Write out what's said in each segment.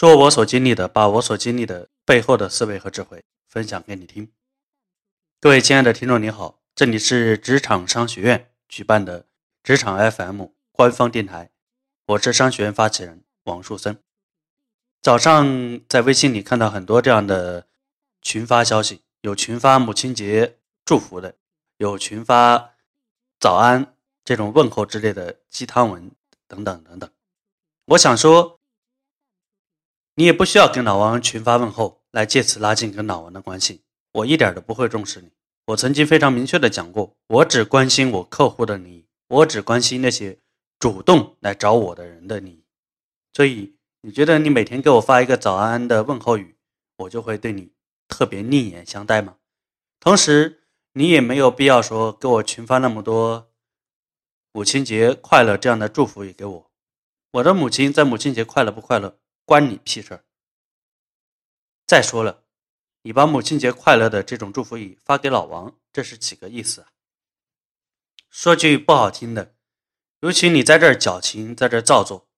说我所经历的，把我所经历的背后的思维和智慧分享给你听。各位亲爱的听众，你好，这里是职场商学院举办的职场 FM 官方电台，我是商学院发起人王树森。早上在微信里看到很多这样的群发消息，有群发母亲节祝福的，有群发早安这种问候之类的鸡汤文等等等等。我想说。你也不需要跟老王群发问候，来借此拉近跟老王的关系。我一点都不会重视你。我曾经非常明确的讲过，我只关心我客户的利益，我只关心那些主动来找我的人的利益。所以，你觉得你每天给我发一个早安的问候语，我就会对你特别另眼相待吗？同时，你也没有必要说给我群发那么多母亲节快乐这样的祝福语给我。我的母亲在母亲节快乐不快乐？关你屁事儿！再说了，你把母亲节快乐的这种祝福语发给老王，这是几个意思啊？说句不好听的，尤其你在这儿矫情，在这儿造作，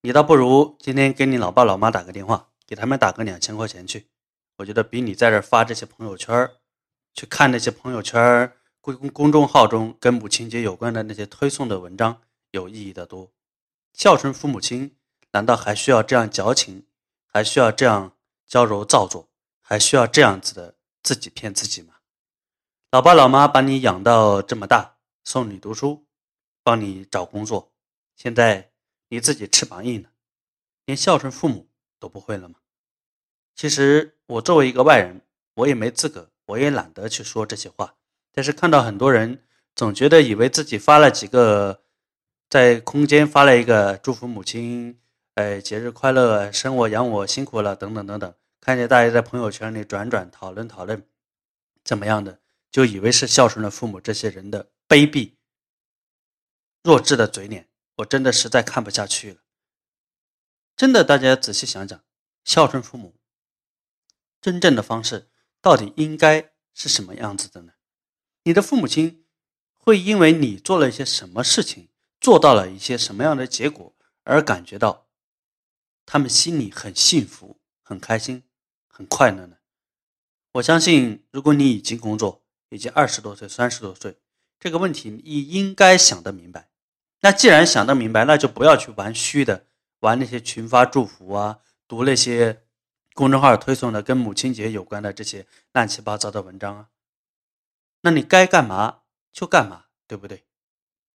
你倒不如今天给你老爸老妈打个电话，给他们打个两千块钱去。我觉得比你在这儿发这些朋友圈去看那些朋友圈公公众号中跟母亲节有关的那些推送的文章有意义的多。孝顺父母亲。难道还需要这样矫情，还需要这样娇柔造作，还需要这样子的自己骗自己吗？老爸老妈把你养到这么大，送你读书，帮你找工作，现在你自己翅膀硬了，连孝顺父母都不会了吗？其实我作为一个外人，我也没资格，我也懒得去说这些话。但是看到很多人总觉得以为自己发了几个，在空间发了一个祝福母亲。哎，节日快乐，生我养我辛苦了，等等等等。看见大家在朋友圈里转转讨论讨论，怎么样的，就以为是孝顺了父母这些人的卑鄙、弱智的嘴脸，我真的实在看不下去了。真的，大家仔细想想，孝顺父母真正的方式到底应该是什么样子的呢？你的父母亲会因为你做了一些什么事情，做到了一些什么样的结果而感觉到？他们心里很幸福、很开心、很快乐呢。我相信，如果你已经工作，已经二十多岁、三十多岁，这个问题你应该想得明白。那既然想得明白，那就不要去玩虚的，玩那些群发祝福啊，读那些公众号推送的跟母亲节有关的这些乱七八糟的文章啊。那你该干嘛就干嘛，对不对？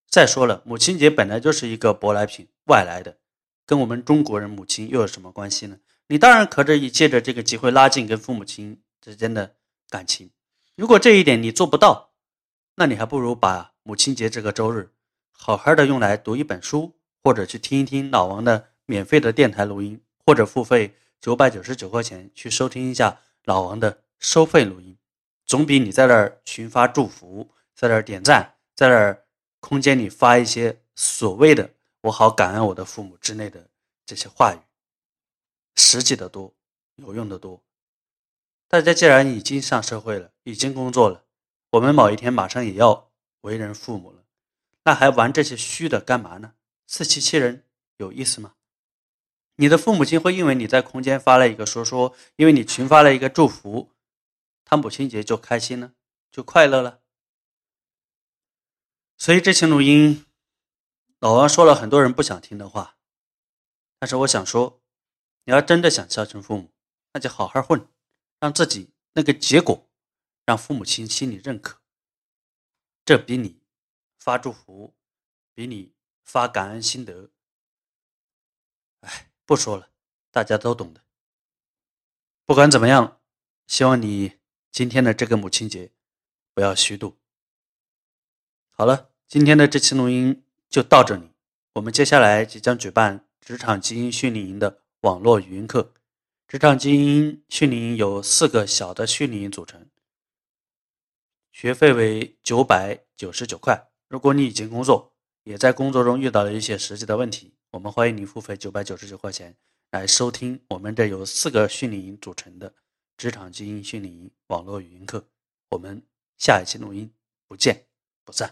再说了，母亲节本来就是一个舶来品，外来的。跟我们中国人母亲又有什么关系呢？你当然可以借着这个机会拉近跟父母亲之间的感情。如果这一点你做不到，那你还不如把母亲节这个周日好好的用来读一本书，或者去听一听老王的免费的电台录音，或者付费九百九十九块钱去收听一下老王的收费录音，总比你在那儿群发祝福，在那儿点赞，在那儿空间里发一些所谓的。我好感恩我的父母之类的这些话语，实际的多，有用的多。大家既然已经上社会了，已经工作了，我们某一天马上也要为人父母了，那还玩这些虚的干嘛呢？自欺欺人有意思吗？你的父母亲会因为你在空间发了一个说说，因为你群发了一个祝福，他母亲节就开心了，就快乐了。所以这期录音。老王说了很多人不想听的话，但是我想说，你要真的想孝顺父母，那就好好混，让自己那个结果让父母亲心里认可，这比你发祝福，比你发感恩心得，哎，不说了，大家都懂的。不管怎么样，希望你今天的这个母亲节不要虚度。好了，今天的这期录音。就到这里，我们接下来即将举办职场精英训练营的网络语音课。职场精英训练营由四个小的训练营组成，学费为九百九十九块。如果你已经工作，也在工作中遇到了一些实际的问题，我们欢迎你付费九百九十九块钱来收听我们这由四个训练营组成的职场精英训练营网络语音课。我们下一期录音不见不散。